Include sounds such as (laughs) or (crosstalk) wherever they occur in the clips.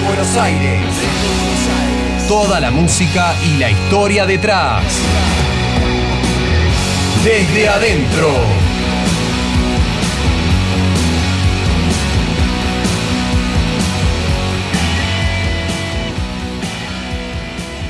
Buenos Aires. Toda la música y la historia detrás. Desde adentro.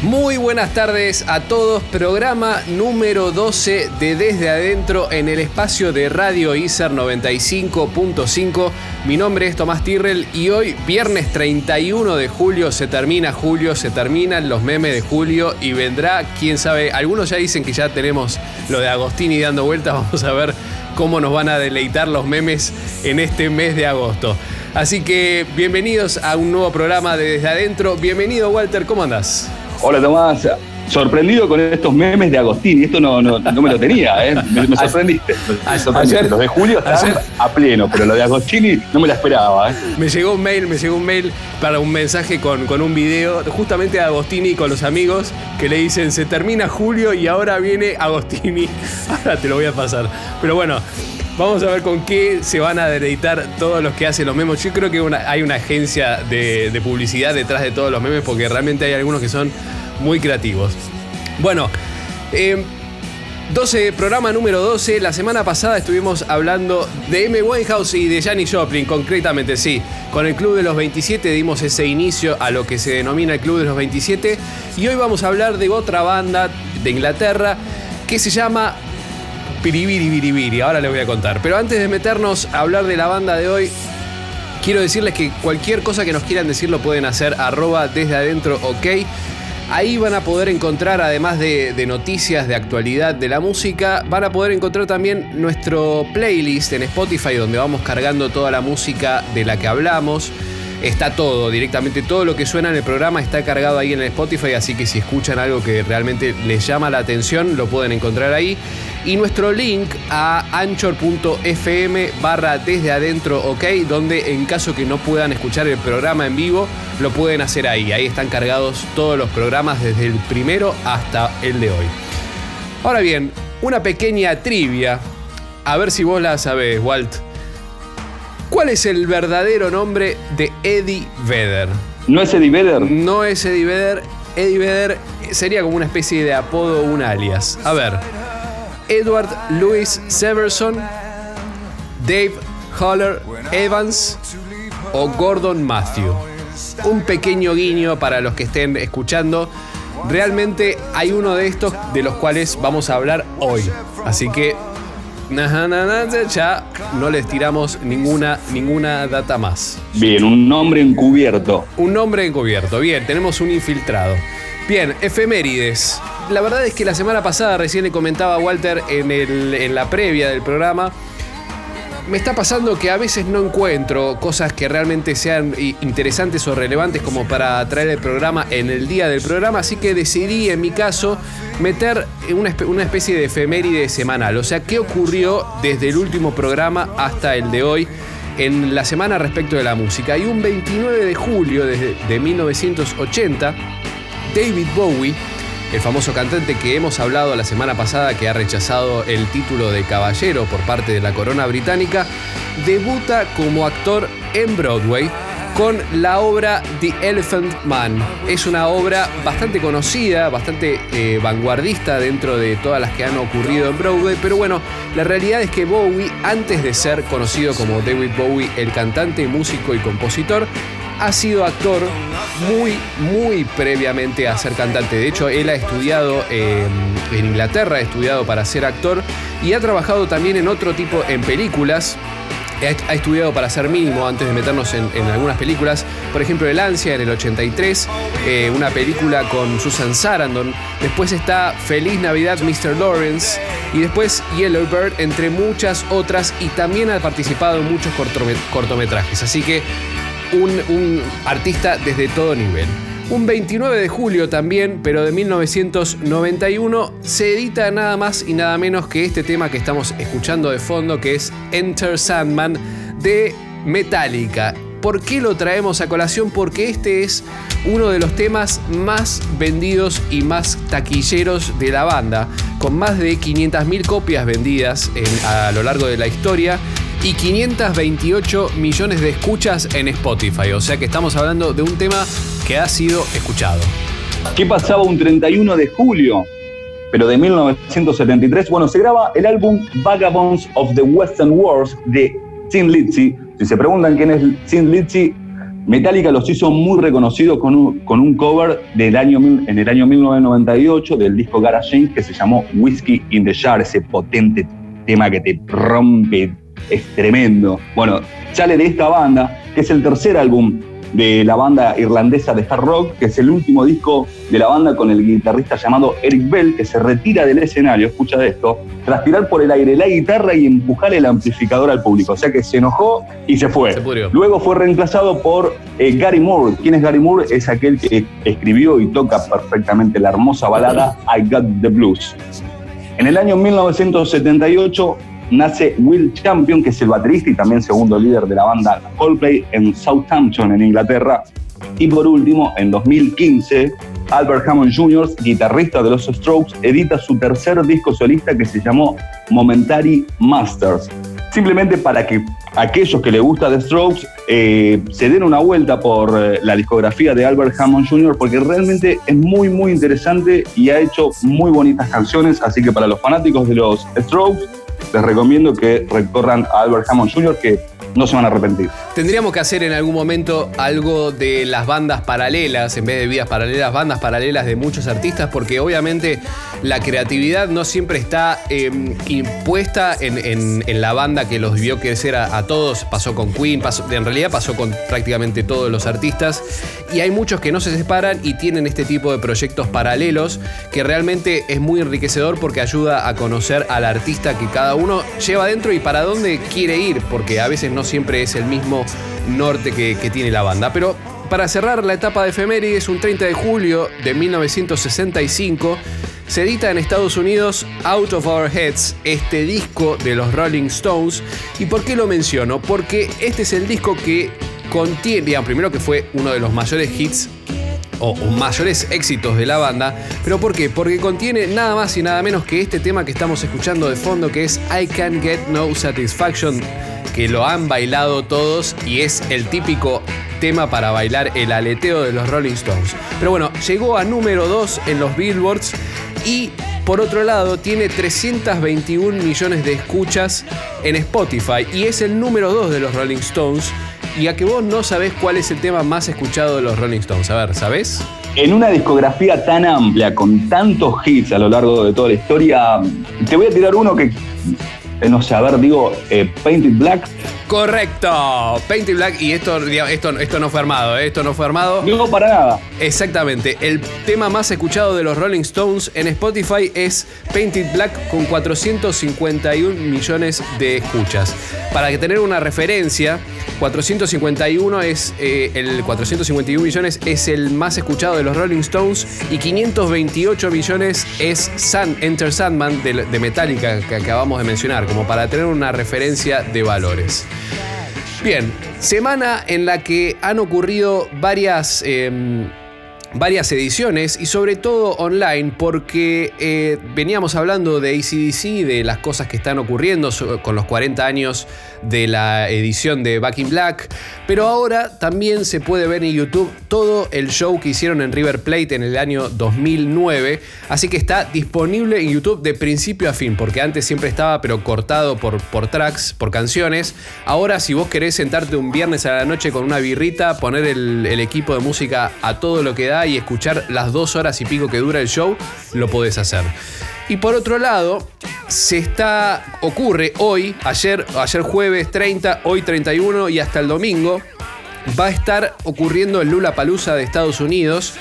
Muy buenas tardes a todos, programa número 12 de Desde Adentro en el espacio de Radio ISER 95.5. Mi nombre es Tomás Tirrell y hoy, viernes 31 de julio, se termina julio, se terminan los memes de julio y vendrá, quién sabe, algunos ya dicen que ya tenemos lo de Agostini dando vueltas, (laughs) vamos a ver cómo nos van a deleitar los memes en este mes de agosto. Así que bienvenidos a un nuevo programa de Desde Adentro. Bienvenido Walter, ¿cómo andás? Hola Tomás, sorprendido con estos memes de Agostini. Esto no, no, no me lo tenía, ¿eh? me, me sorprendiste. Me sorprendiste. Ayer- Los de Julio están ayer- a pleno, pero lo de Agostini no me la esperaba. ¿eh? Me llegó un mail, me llegó un mail para un mensaje con, con un video justamente de Agostini con los amigos que le dicen se termina julio y ahora viene Agostini. (laughs) Ahora te lo voy a pasar. Pero bueno, vamos a ver con qué se van a deleitar todos los que hacen los memes. Yo creo que una- hay una agencia de, de publicidad detrás de todos los memes porque realmente hay algunos que son muy creativos. Bueno, eh, 12, programa número 12. La semana pasada estuvimos hablando de M. Winehouse y de Janis Joplin, concretamente, sí. Con el Club de los 27 dimos ese inicio a lo que se denomina el Club de los 27. Y hoy vamos a hablar de otra banda de Inglaterra que se llama Piribiri Biribiri. Ahora les voy a contar. Pero antes de meternos a hablar de la banda de hoy, quiero decirles que cualquier cosa que nos quieran decir lo pueden hacer arroba desde adentro ok. Ahí van a poder encontrar, además de, noticias de actualidad de la música, van a poder encontrar también nuestro playlist en Spotify donde vamos cargando toda la música de la que hablamos. Está todo, directamente todo lo que suena en el programa está cargado ahí en Spotify, así que si escuchan algo que realmente les llama la atención, lo pueden encontrar ahí. Y nuestro link a anchor.fm barra desde adentro, ok, donde en caso que no puedan escuchar el programa en vivo, lo pueden hacer ahí. Ahí están cargados todos los programas desde el primero hasta el de hoy. Ahora bien, una pequeña trivia. A ver si vos la sabés, Walt. ¿Cuál es el verdadero nombre de Eddie Vedder? ¿No es Eddie Vedder? No es Eddie Vedder. Eddie Vedder sería como una especie de apodo o un alias. A ver. Edward Louis Severson, Dave Holler Evans o Gordon Matthew. Un pequeño guiño para los que estén escuchando. Realmente hay uno de estos de los cuales vamos a hablar hoy. Así que ya no les tiramos ninguna, ninguna data más. Bien, un nombre encubierto. Un nombre encubierto. Bien, tenemos un infiltrado. Bien, efemérides. La verdad es que la semana pasada recién le comentaba a Walter en, el- en la previa del programa. Me está pasando que a veces no encuentro cosas que realmente sean interesantes o relevantes como para traer el programa en el día del programa, así que decidí en mi caso meter una, espe- una especie de efeméride semanal, o sea, qué ocurrió desde el último programa hasta el de hoy en la semana respecto de la música. Y un 29 de julio de 1980, David Bowie, el famoso cantante que hemos hablado la semana pasada que ha rechazado el título de caballero por parte de la corona británica, debuta como actor en Broadway con la obra The Elephant Man. Es una obra bastante conocida, bastante eh, vanguardista dentro de todas las que han ocurrido en Broadway, pero bueno, la realidad es que Bowie, antes de ser conocido como David Bowie, el cantante, músico y compositor, ha sido actor muy, muy previamente a ser cantante. De hecho, él ha estudiado eh, en Inglaterra, ha estudiado para ser actor y ha trabajado también en otro tipo, en películas. Ha estudiado para ser mínimo antes de meternos en, algunas películas. Por ejemplo, El Ansia en el 83, eh, una película con Susan Sarandon. Después está Feliz Navidad, Mr. Lawrence. Y después Yellow Bird, entre muchas otras. Y también ha participado en muchos cortome- cortometrajes. Así que un, artista desde todo nivel. Un 29 de julio también, pero de 1991, se edita nada más y nada menos que este tema que estamos escuchando de fondo, que es Enter Sandman de Metallica. ¿Por qué lo traemos a colación? Porque este es uno de los temas más vendidos y más taquilleros de la banda, con más de 500.000 copias vendidas en- a lo largo de la historia y 528 millones de escuchas en Spotify. O sea que estamos hablando de un tema que ha sido escuchado. ¿Qué pasaba un 31 de julio? Pero de 1973, bueno, se graba el álbum Vagabonds of the Western Wars de Tim Lizzy. Si se preguntan quién es Tim Lizzy, Metallica los hizo muy reconocidos con un, con un cover del año, en el año 1998 del disco Garage que se llamó Whiskey in the Jar, ese potente tema que te rompe, es tremendo. Bueno, sale de esta banda, que es el tercer álbum de la banda irlandesa de hard rock, que es el último disco de la banda con el guitarrista llamado Eric Bell, que se retira del escenario, escucha de esto, tras tirar por el aire la guitarra y empujar el amplificador al público. O sea que se enojó y se fue. Luego fue reemplazado por eh, Gary Moore. ¿Quién es Gary Moore? Es aquel que escribió y toca perfectamente la hermosa balada I Got the Blues. En el año 1978 nace Will Champion, que es el baterista y también segundo líder de la banda Coldplay en Southampton, en Inglaterra. Y por último, en 2015, Albert Hammond Jr., guitarrista de los Strokes, edita su tercer disco solista que se llamó Momentary Masters. Simplemente para que aquellos que les gusta The Strokes eh, se den una vuelta por eh, la discografía de Albert Hammond Jr., porque realmente es muy, muy interesante y ha hecho muy bonitas canciones. Así que para los fanáticos de los Strokes, les recomiendo que recorran a Albert Hammond Jr., que no se van a arrepentir. Tendríamos que hacer en algún momento algo de las bandas paralelas, en vez de vidas paralelas, bandas paralelas de muchos artistas, porque obviamente la creatividad no siempre está em, impuesta en, la banda que los vio crecer a, todos. Pasó con Queen, pasó, en realidad pasó con prácticamente todos los artistas. Y hay muchos que no se separan y tienen este tipo de proyectos paralelos que realmente es muy enriquecedor porque ayuda a conocer al artista que cada uno lleva dentro y para dónde quiere ir, porque a veces no siempre es el mismo norte que, tiene la banda. Pero para cerrar la etapa de efemérides, un 30 de julio de 1965, se edita en Estados Unidos Out of Our Heads, este disco de los Rolling Stones. ¿Y por qué lo menciono? Porque este es el disco que contiene, digamos, primero que fue uno de los mayores hits o, mayores éxitos de la banda. ¿Pero por qué? Porque contiene nada más y nada menos que este tema que estamos escuchando de fondo, que es I Can't Get No Satisfaction, que lo han bailado todos y es el típico tema para bailar el aleteo de los Rolling Stones. Pero bueno, llegó a número 2 en los Billboards y por otro lado tiene 321 millones de escuchas en Spotify y es el número 2 de los Rolling Stones y a que vos no sabés cuál es el tema más escuchado de los Rolling Stones. A ver, ¿sabés? En una discografía tan amplia, con tantos hits a lo largo de toda la historia, te voy a tirar uno que, eh, no sé, a ver, digo, eh, Painted Black. Correcto, Painted Black y esto, esto, esto no fue armado, ¿eh? esto no fue armado. No, para nada. Exactamente, el tema más escuchado de los Rolling Stones en Spotify es Painted Black con 451 millones de escuchas. Para que tener una referencia, 451 es eh, el 451 millones es el más escuchado de los Rolling Stones y 528 millones es Sun, Enter Sandman de, de Metallica que acabamos de mencionar, como para tener una referencia de valores. Bien, semana en la que han ocurrido varias... Em, varias ediciones y sobre todo online porque eh, veníamos hablando de ACDC, de las cosas que están ocurriendo con los 40 años de la edición de Back in Black, pero ahora también se puede ver en YouTube todo el show que hicieron en River Plate en el año 2009, así que está disponible en YouTube de principio a fin, porque antes siempre estaba pero cortado por, por tracks, por canciones. Ahora si vos querés sentarte un viernes a la noche con una birrita, poner el, el equipo de música a todo lo que da y escuchar las dos horas y pico que dura el show, lo podés hacer. Y por otro lado, se está, ocurre hoy, ayer, ayer jueves 30, hoy 31 y hasta el domingo, va a estar ocurriendo el Lula Palusa de Estados Unidos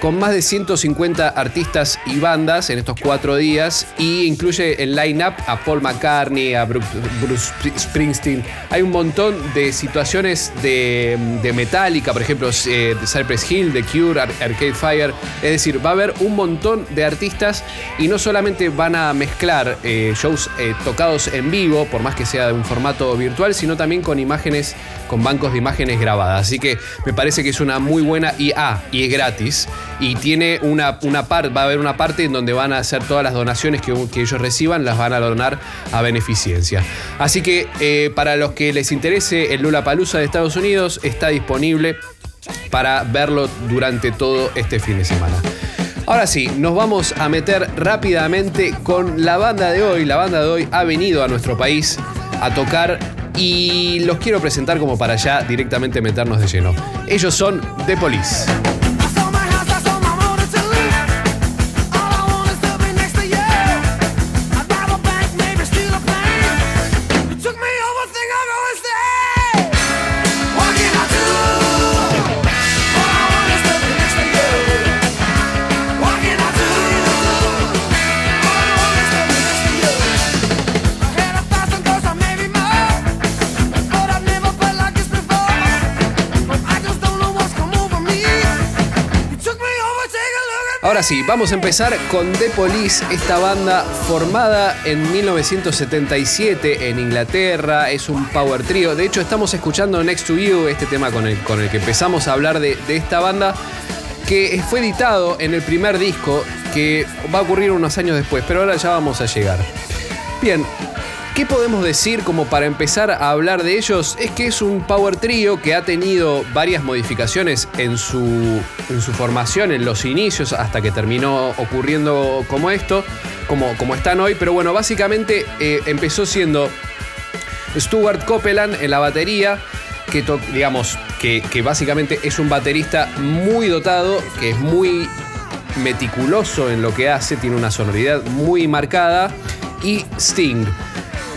con más de 150 artistas y bandas en estos cuatro días y incluye el line-up a Paul McCartney, a Bruce, Springsteen. Hay un montón de situaciones de, de Metallica, por ejemplo, eh, Cypress Hill, The Cure, Arcade Fire. Es decir, va a haber un montón de artistas y no solamente van a mezclar eh, shows eh, tocados en vivo, por más que sea de un formato virtual, sino también con imágenes, con bancos de imágenes grabadas. Así que me parece que es una muy buena ah, y es gratis. Y tiene una, una parte, va a haber una parte en donde van a hacer todas las donaciones que, ellos reciban, las van a donar a beneficencia. Así que eh, para los que les interese el Lula Palusa de Estados Unidos, está disponible para verlo durante todo este fin de semana. Ahora sí, nos vamos a meter rápidamente con la banda de hoy. La banda de hoy ha venido a nuestro país a tocar y los quiero presentar como para ya directamente meternos de lleno. Ellos son The Police. Ahora sí, vamos a empezar con The Police, esta banda formada en 1977 en Inglaterra, es un power trio. De hecho, estamos escuchando Next to You, este tema con el, con el que empezamos a hablar de, de esta banda, que fue editado en el primer disco, que va a ocurrir unos años después, pero ahora ya vamos a llegar. Bien, ¿Qué podemos decir como para empezar a hablar de ellos? Es que es un power trio que ha tenido varias modificaciones en su, en su formación, en los inicios, hasta que terminó ocurriendo como esto, como, como están hoy. Pero bueno, básicamente eh, empezó siendo Stuart Copeland en la batería, que digamos que, que básicamente es un baterista muy dotado, que es muy meticuloso en lo que hace, tiene una sonoridad muy marcada, y Sting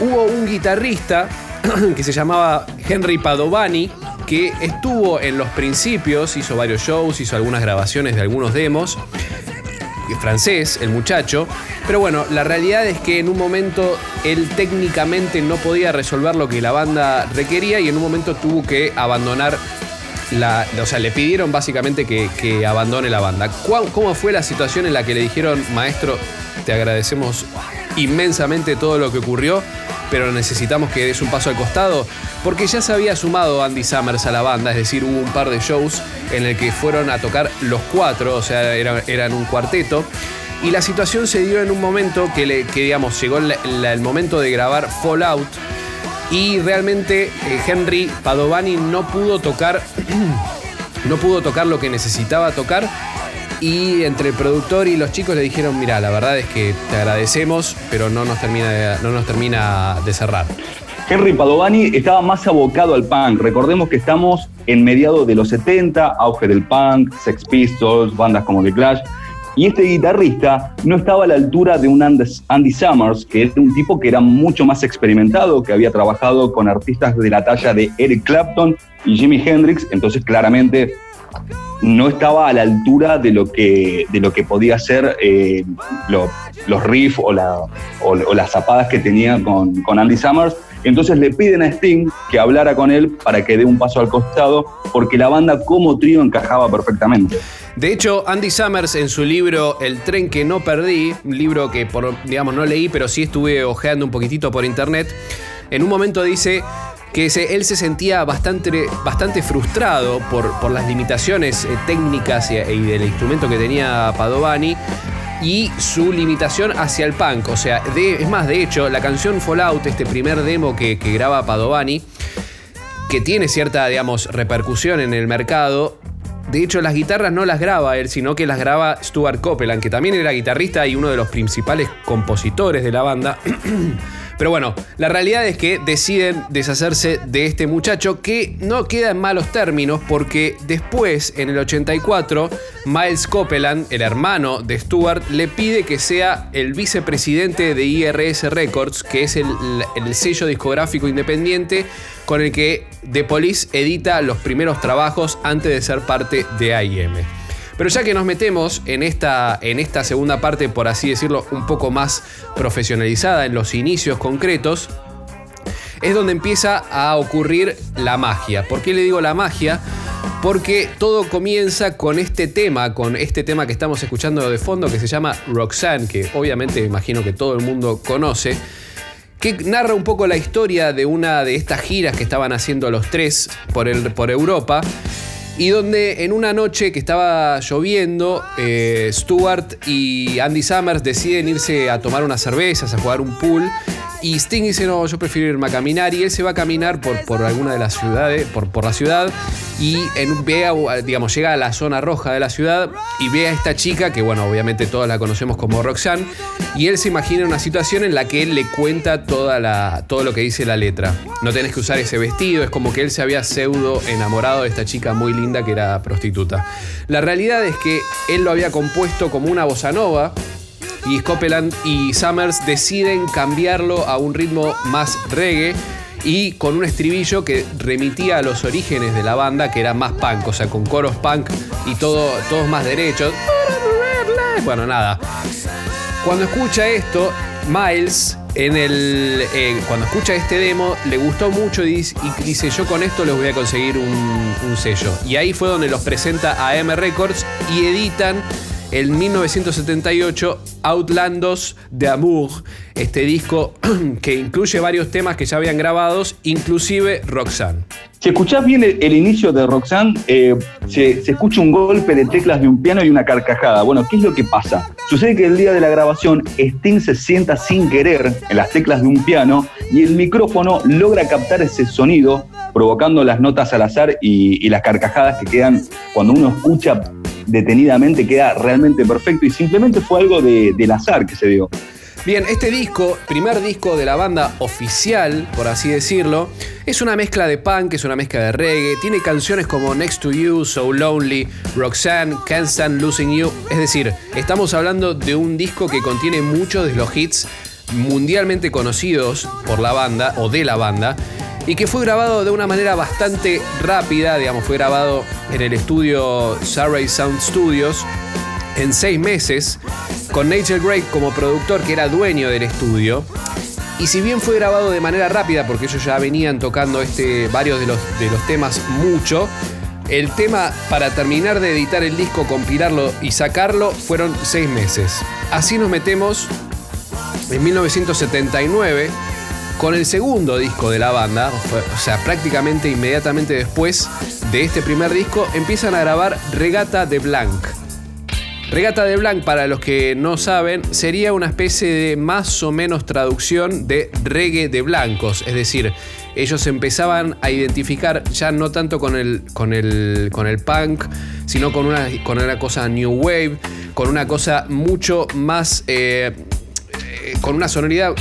hubo un guitarrista (clears throat) que se llamaba Henry Padovani, que estuvo en los principios, hizo varios shows, hizo algunas grabaciones de algunos demos, francés, el muchacho, pero bueno, la realidad es que en un momento él técnicamente no podía resolver lo que la banda requería y en un momento tuvo que abandonar la, o sea, le pidieron básicamente que, que abandone la banda. ¿Cómo fue la situación en la que le dijeron, maestro, te agradecemos inmensamente todo lo que ocurrió, pero necesitamos que des un paso al costado, porque ya se había sumado Andy Summers a la banda, es decir, hubo un par de shows en el que fueron a tocar los cuatro, o sea, eran, un cuarteto. Y la situación se dio en un momento que, le, digamos, llegó el momento de grabar Fallout. Y realmente eh, Henry Padovani no pudo tocar. (clears throat) no pudo tocar lo que necesitaba tocar y entre el productor y los chicos le dijeron, mira, la verdad es que te agradecemos, pero no nos termina de, no nos termina de cerrar. Henry Padovani estaba más abocado al punk. Recordemos que estamos en mediados de los 70, auge del punk, Sex Pistols, bandas como The Clash. Y este guitarrista no estaba a la altura de un Andy Summers, que es un tipo que era mucho más experimentado, que había trabajado con artistas de la talla de Eric Clapton y Jimi Hendrix. Entonces, claramente, no estaba a la altura de lo que, de lo que podía ser eh, los riffs o, las zapadas que tenía con, Andy Summers. Entonces le piden a Sting que hablara con él para que dé un paso al costado, porque la banda como trío encajaba perfectamente. De hecho, Andy Summers en su libro El tren que no perdí, un libro que digamos no leí, pero sí estuve ojeando un poquitito por internet, en un momento dice que él se sentía bastante, bastante frustrado por, las limitaciones eh, técnicas y, del instrumento que tenía Padovani y su limitación hacia el punk. O sea, es más, de hecho, la canción Fallout, este primer demo que, que graba Padovani, que tiene cierta, digamos, repercusión en el mercado, de hecho, las guitarras no las graba él, sino que las graba Stuart Copeland, que también era guitarrista y uno de los principales compositores de la banda. (clears throat) Pero bueno, la realidad es que deciden deshacerse de este muchacho que no queda en malos términos porque después, en el 84, Miles Copeland, el hermano de Stuart, le pide que sea el vicepresidente de IRS Records, que es el, el sello discográfico independiente con el que The Police edita los primeros trabajos antes de ser parte de AIM. Pero ya que nos metemos en esta, en esta segunda parte, por así decirlo, un poco más profesionalizada, en los inicios concretos, es donde empieza a ocurrir la magia. ¿Por qué le digo la magia? Porque todo comienza con este tema, con este tema que estamos escuchando de fondo que se llama Roxanne, que obviamente imagino que todo el mundo conoce, que narra un poco la historia de una de estas giras que estaban haciendo los tres por, el, por Europa y donde en una noche que estaba lloviendo, eh, Stuart y Andy Summers deciden irse a tomar unas cervezas, a jugar un pool. Y Sting dice, no, yo prefiero irme a caminar. Y él se va a caminar por, por alguna de las ciudades, por, por la ciudad. Y en, ve digamos, llega a la zona roja de la ciudad y ve a esta chica, que bueno, obviamente todos la conocemos como Roxanne. Y él se imagina una situación en la que él le cuenta toda la, todo lo que dice la letra. No tenés que usar ese vestido, es como que él se había pseudo enamorado de esta chica muy linda que era prostituta. La realidad es que él lo había compuesto como una bossa nova y Copeland y Summers deciden cambiarlo a un ritmo más reggae y con un estribillo que remitía a los orígenes de la banda, que era más punk, o sea, con coros punk y todo, todos más derechos. Bueno, nada. Cuando escucha esto, Miles, en el, cuando escucha este demo, le gustó mucho y dice, yo con esto les voy a conseguir un, un sello. Y ahí fue donde los presenta a M Records y editan en 1978 Outlandos de Amour, este disco (clears throat) que incluye varios temas que ya habían grabados, inclusive Roxanne. Si escuchás bien el, inicio de Roxanne, eh, se, escucha un golpe de teclas de un piano y una carcajada. Bueno, ¿qué es lo que pasa? Sucede que el día de la grabación, Sting se sienta sin querer en las teclas de un piano y el micrófono logra captar ese sonido, provocando las notas al azar y las carcajadas que quedan cuando uno escucha detenidamente queda realmente perfecto y simplemente fue algo de, del azar que se dio. Bien, este disco, primer disco de la banda oficial, por así decirlo, es una mezcla de punk, es una mezcla de reggae, tiene canciones como Next to You, So Lonely, Roxanne, Can't Stand Losing You, es decir, estamos hablando de un disco que contiene muchos de los hits mundialmente conocidos por la banda o de la banda y que fue grabado de una manera bastante rápida, digamos, fue grabado en el estudio Surrey Sound Studios en seis meses, con Nigel Gray como productor que era dueño del estudio. Y si bien fue grabado de manera rápida, porque ellos ya venían tocando este, varios de los, de los temas mucho, el tema para terminar de editar el disco, compilarlo y sacarlo fueron seis meses. Así nos metemos en 1979 con el segundo disco de la banda, o sea, prácticamente inmediatamente después de este primer disco, empiezan a grabar Regata de Blanc. Regata de Blanc, para los que no saben, sería una especie de más o menos traducción de reggae de blancos, es decir, ellos empezaban a identificar ya no tanto con el, con el, con el punk, sino con una, con una cosa new wave, con una cosa mucho más... Eh, con una sonoridad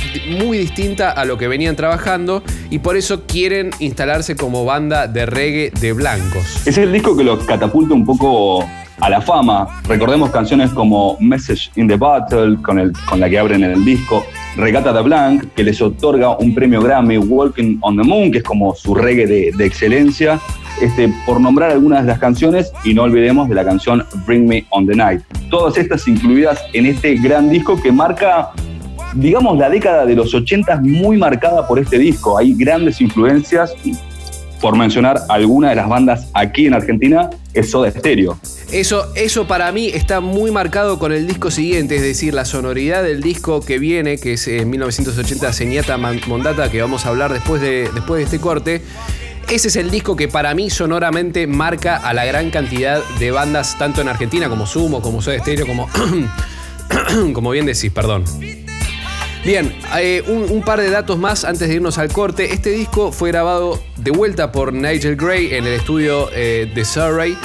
muy distinta a lo que venían trabajando y por eso quieren instalarse como banda de reggae de blancos. Es el disco que los catapulta un poco a la fama. Recordemos canciones como Message in the Battle, con, el, con la que abren el disco, Regata de Blanc, que les otorga un premio Grammy, Walking on the Moon, que es como su reggae de excelencia, este, por nombrar algunas de las canciones y no olvidemos de la canción Bring Me on the Night. Todas estas incluidas en este gran disco que marca digamos, la década de los 80 muy marcada por este disco. Hay grandes influencias, por mencionar alguna de las bandas aquí en Argentina, es Soda Stereo. Eso, eso para mí está muy marcado con el disco siguiente, es decir, la sonoridad del disco que viene, que es en 1980 Señata Mondata, que vamos a hablar después de, después de este corte. Ese es el disco que para mí sonoramente marca a la gran cantidad de bandas, tanto en Argentina como Sumo, como Soda Stereo, como, (coughs) como bien decís, perdón. Bien, eh, un, par de datos más antes de irnos al corte. Este disco fue grabado de vuelta por Nigel Gray en el estudio eh, de Surrey.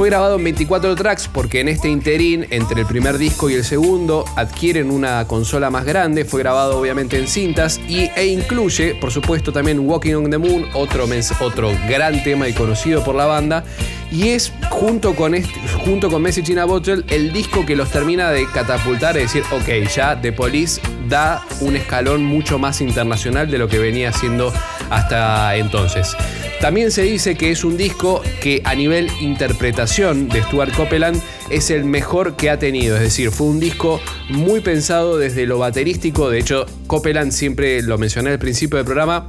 Fue grabado en 24 tracks porque en este interín, entre el primer disco y el segundo, adquieren una consola más grande. Fue grabado obviamente en cintas y, e incluye, por supuesto, también Walking on the Moon, otro, otro gran tema y conocido por la banda. Y es junto con, este, junto con Bottle el disco que los termina de catapultar y decir, ok, ya The Police da un escalón mucho más internacional de lo que venía haciendo hasta entonces. También se dice que es un disco que a nivel interpretación de Stuart Copeland es el mejor que ha tenido. Es decir, fue un disco muy pensado desde lo baterístico. De hecho, Copeland siempre lo mencioné al principio del programa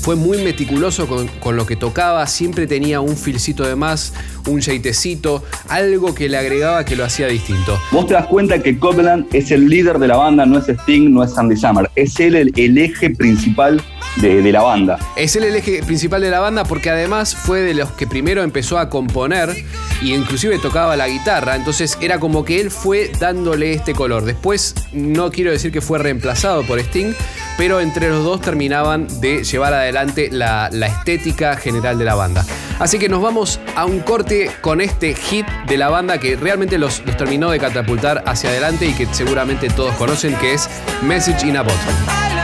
fue muy meticuloso con, lo que tocaba, siempre tenía un filcito de más, un jeitecito, algo que le agregaba que lo hacía distinto. Vos te das cuenta que Copeland es el líder de la banda, no es Sting, no es Sandy Summer, es él el, eje principal de, la banda. Es el eje principal de la banda porque además fue de los que primero empezó a componer y inclusive tocaba la guitarra, entonces era como que él fue dándole este color. Después no quiero decir que fue reemplazado por Sting, pero entre los dos terminaban de llevar adelante la, estética general de la banda. Así que nos vamos a un corte con este hit de la banda que realmente los, los terminó de catapultar hacia adelante y que seguramente todos conocen, que es Message in a Bottle.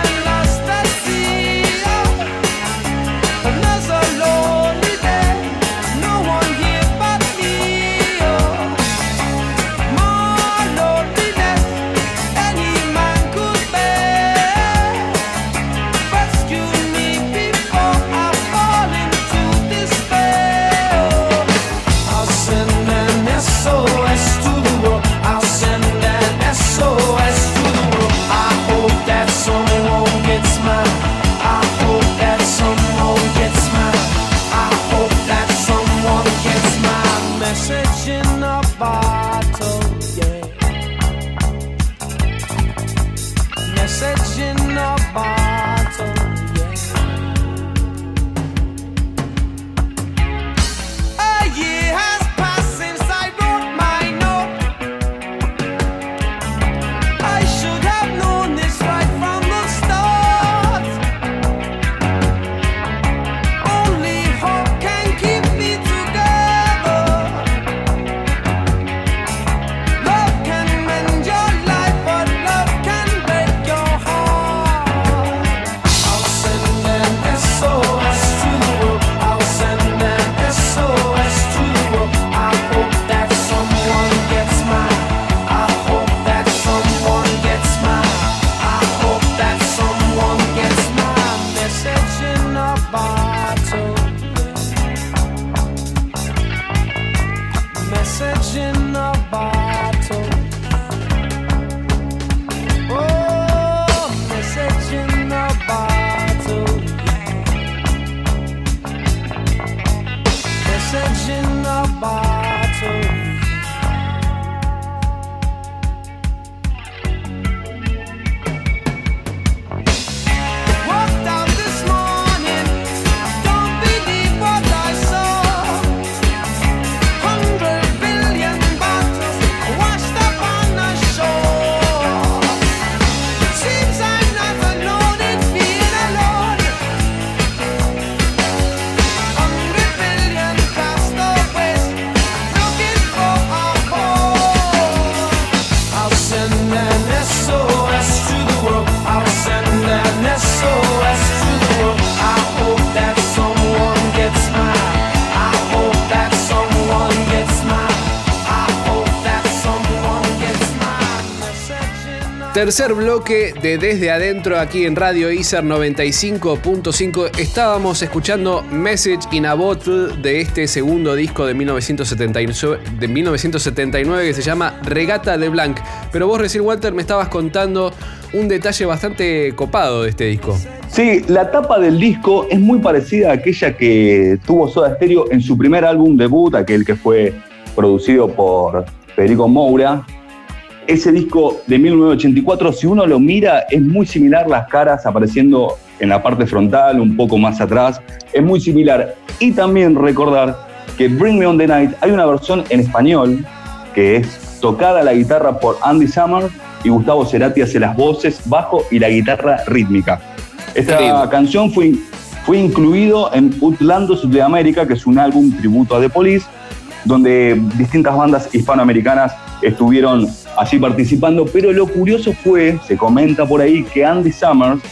Tercer bloque de Desde Adentro aquí en Radio ISER 95.5. Estábamos escuchando Message in a Bottle de este segundo disco de 1979, de 1979 que se llama Regata de Blanc. Pero vos recién, Walter, me estabas contando un detalle bastante copado de este disco. Sí, la tapa del disco es muy parecida a aquella que tuvo Soda Stereo en su primer álbum debut, aquel que fue producido por Federico Moura, ese disco de 1984, si uno lo mira, es muy similar las caras apareciendo en la parte frontal, un poco más atrás, es muy similar. Y también recordar que Bring Me On The Night hay una versión en español que es tocada la guitarra por Andy Summer y Gustavo Cerati hace las voces, bajo y la guitarra rítmica. Esta canción fue, fue incluido en Utlandos de América, que es un álbum tributo a The Police, donde distintas bandas hispanoamericanas estuvieron así participando, pero lo curioso fue, se comenta por ahí, que Andy Summers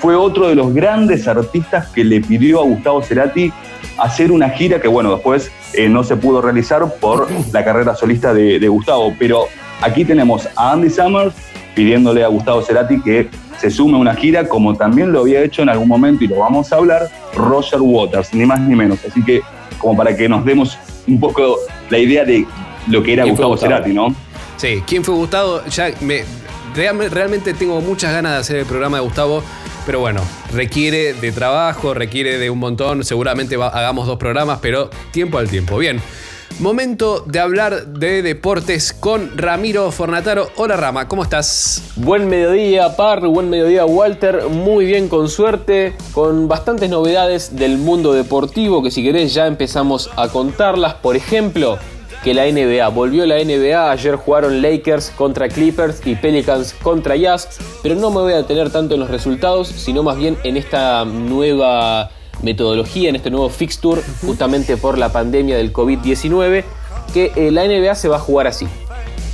fue otro de los grandes artistas que le pidió a Gustavo Cerati hacer una gira que, bueno, después eh, no se pudo realizar por la carrera solista de, de, Gustavo. Pero aquí tenemos a Andy Summers pidiéndole a Gustavo Cerati que se sume a una gira, como también lo había hecho en algún momento, y lo vamos a hablar, Roger Waters, ni más ni menos. Así que, como para que nos demos un poco la idea de lo que era Gustavo, Cerati, ¿no? Sí, ¿quién fue Gustavo? Ya me, realmente tengo muchas ganas de hacer el programa de Gustavo, pero bueno, requiere de trabajo, requiere de un montón. Seguramente hagamos dos programas, pero tiempo al tiempo. Bien. Momento de hablar de deportes con Ramiro Fornataro. Hola Rama, ¿cómo estás? Buen mediodía, Par, buen mediodía, Walter. Muy bien, con suerte, con bastantes novedades del mundo deportivo que si querés ya empezamos a contarlas. Por ejemplo, que la NBA, volvió la NBA, ayer jugaron Lakers contra Clippers y Pelicans contra Jazz, pero no me voy a detener tanto en los resultados, sino más bien en esta nueva metodología, en este nuevo fixture, justamente por la pandemia del COVID-19, que eh, la NBA se va a jugar así.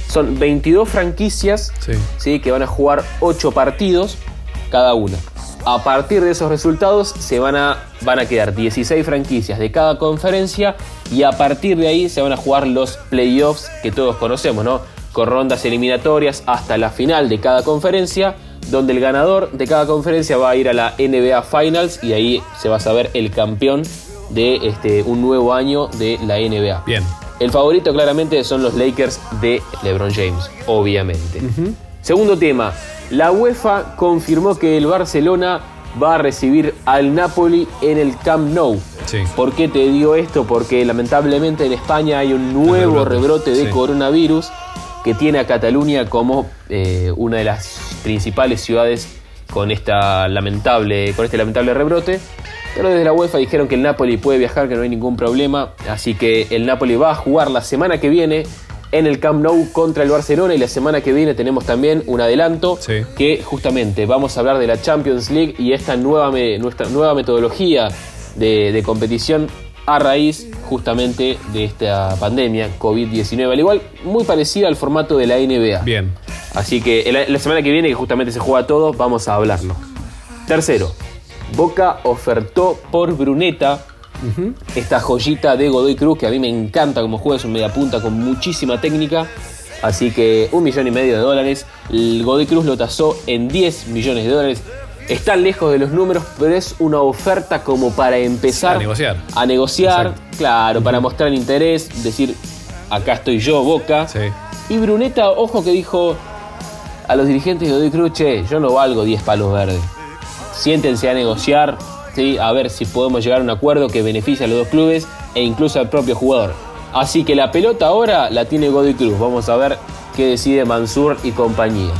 Son 22 franquicias sí. que van a jugar 8 partidos cada una. A partir de esos resultados se van a, van a quedar 16 franquicias de cada conferencia y a partir de ahí se van a jugar los playoffs que todos conocemos, ¿no? Con rondas eliminatorias hasta la final de cada conferencia donde el ganador de cada conferencia va a ir a la NBA Finals y ahí se va a saber el campeón de este, un nuevo año de la NBA. Bien. El favorito claramente son los Lakers de LeBron James, obviamente. Segundo tema, la UEFA confirmó que el Barcelona va a recibir al Napoli en el Camp Nou. Sí. ¿Por qué te digo esto? Porque lamentablemente en España hay un nuevo rebrote, de coronavirus que tiene a Cataluña como eh, una de las principales ciudades con, esta lamentable, con este lamentable rebrote. Pero desde la UEFA dijeron que el Napoli puede viajar, que no hay ningún problema. Así que el Napoli va a jugar la semana que viene en el Camp Nou contra el Barcelona. Y la semana que viene tenemos también un adelanto que justamente vamos a hablar de la Champions League y esta nueva, nuestra nueva metodología de, de competición a raíz justamente de esta pandemia COVID-19. Al igual, muy parecida al formato de la NBA. Bien. Así que la semana que viene, que justamente se juega todo, vamos a hablarlo. Tercero, Boca ofertó por Bruneta esta joyita de Godoy Cruz que a mí me encanta como juega, es un mediapunta con muchísima técnica. Así que un millón y medio de dólares. El Godoy Cruz lo tasó en 10 millones de dólares. Está lejos de los números, pero es una oferta como para empezar a negociar. A negociar, claro, para mostrar interés, decir, acá estoy yo, Boca. Sí. Y Bruneta, ojo que dijo a los dirigentes de Godoy Cruz, che, yo no valgo 10 palos verdes. Siéntense a negociar, ¿sí? a ver si podemos llegar a un acuerdo que beneficie a los dos clubes e incluso al propio jugador. Así que la pelota ahora la tiene Godoy Cruz. Vamos a ver qué decide Mansur y compañía.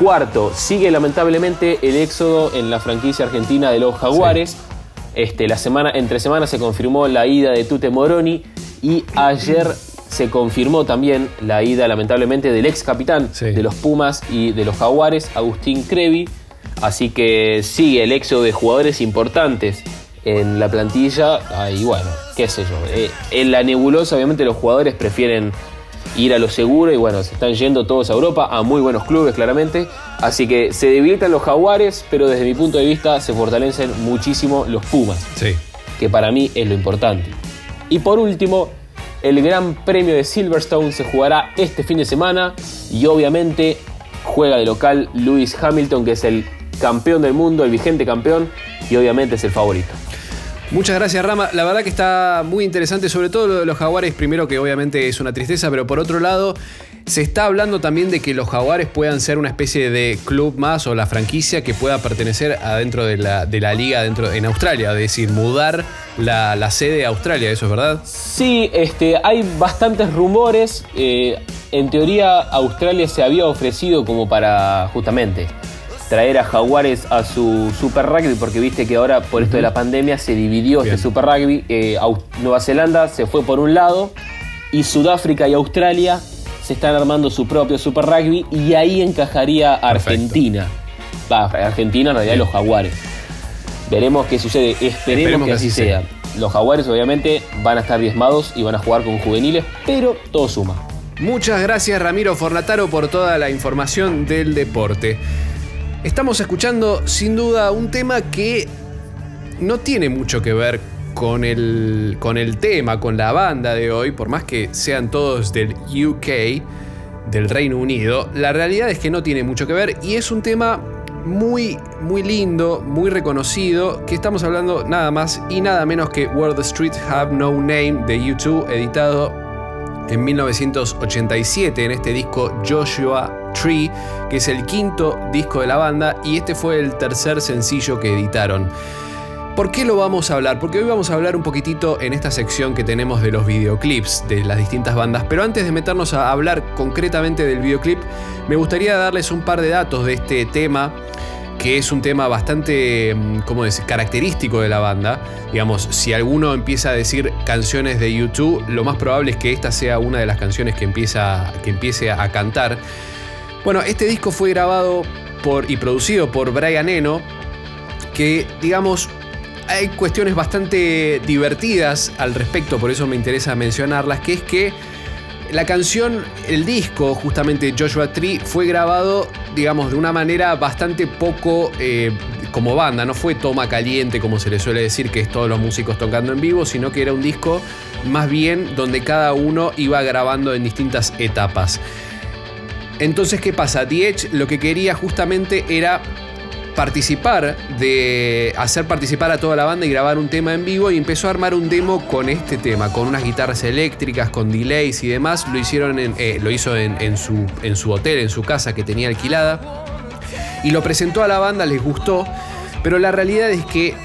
Cuarto, sigue lamentablemente el éxodo en la franquicia argentina de los Jaguares. Este, la semana, entre semanas se confirmó la ida de Tute Moroni y ayer se confirmó también la ida lamentablemente del ex capitán de los Pumas y de los Jaguares, Agustín Crevi. Así que sigue el éxodo de jugadores importantes en la plantilla. Y bueno, qué sé yo. Eh, en la nebulosa obviamente los jugadores prefieren ir a lo seguro y bueno, se están yendo todos a Europa, a muy buenos clubes claramente. Así que se debilitan los jaguares, pero desde mi punto de vista se fortalecen muchísimo los Pumas. Sí. Que para mí es lo importante. Y por último, el Gran Premio de Silverstone se jugará este fin de semana y obviamente juega de local Lewis Hamilton, que es el campeón del mundo, el vigente campeón y obviamente es el favorito. Muchas gracias, Rama. La verdad que está muy interesante, sobre todo lo de los jaguares. Primero, que obviamente es una tristeza, pero por otro lado, se está hablando también de que los jaguares puedan ser una especie de club más o la franquicia que pueda pertenecer adentro de la, de la liga dentro, en Australia, es decir, mudar la, sede a Australia, ¿eso es verdad? Sí, este, hay bastantes rumores. Eh, en teoría, Australia se había ofrecido como para justamente traer a Jaguares a su Super Rugby, porque viste que ahora por esto de la pandemia se dividió este Super Rugby. Eh, Nueva Zelanda se fue por un lado y Sudáfrica y Australia se están armando su propio Super Rugby y ahí encajaría Argentina. Va, Argentina en realidad los Jaguares. Veremos qué sucede, esperemos, que, así sea. Los Jaguares obviamente van a estar diezmados y van a jugar con juveniles, pero todo suma. Muchas gracias Ramiro Fornataro por toda la información del deporte. Estamos escuchando sin duda un tema que no tiene mucho que ver con el, con el tema, con la banda de hoy, por más que sean todos del UK, del Reino Unido, la realidad es que no tiene mucho que ver y es un tema muy, muy lindo, muy reconocido, que estamos hablando nada más y nada menos que Where the Streets Have No Name de YouTube, editado en 1987 en este disco Joshua Tree, que es el quinto disco de la banda y este fue el tercer sencillo que editaron. ¿Por qué lo vamos a hablar? Porque hoy vamos a hablar un poquitito en esta sección que tenemos de los videoclips de las distintas bandas. Pero antes de meternos a hablar concretamente del videoclip, me gustaría darles un par de datos de este tema que es un tema bastante, mm, ¿cómo decir?, característico de la banda. Digamos, si alguno empieza a decir canciones de YouTube, lo más probable es que esta sea una de las canciones que, empieza, que empiece a cantar. Bueno, este disco fue grabado por, y producido por Brian Eno, que, digamos, hay cuestiones bastante divertidas al respecto, por eso me interesa mencionarlas, que es que la canción, el disco, justamente Joshua Tree, fue grabado, digamos, de una manera bastante poco eh, como banda. No fue toma caliente, como se le suele decir, que es todos los músicos tocando en vivo, sino que era un disco más bien donde cada uno iba grabando en distintas etapas. Entonces, ¿qué pasa? The lo que quería justamente era participar, de hacer participar a toda la banda y grabar un tema en vivo y empezó a armar un demo con este tema, con unas guitarras eléctricas, con delays y demás. Lo, hicieron eh, lo hizo en, su, en su hotel, en su casa que tenía alquilada. Y lo presentó a la banda, les gustó, pero la realidad es que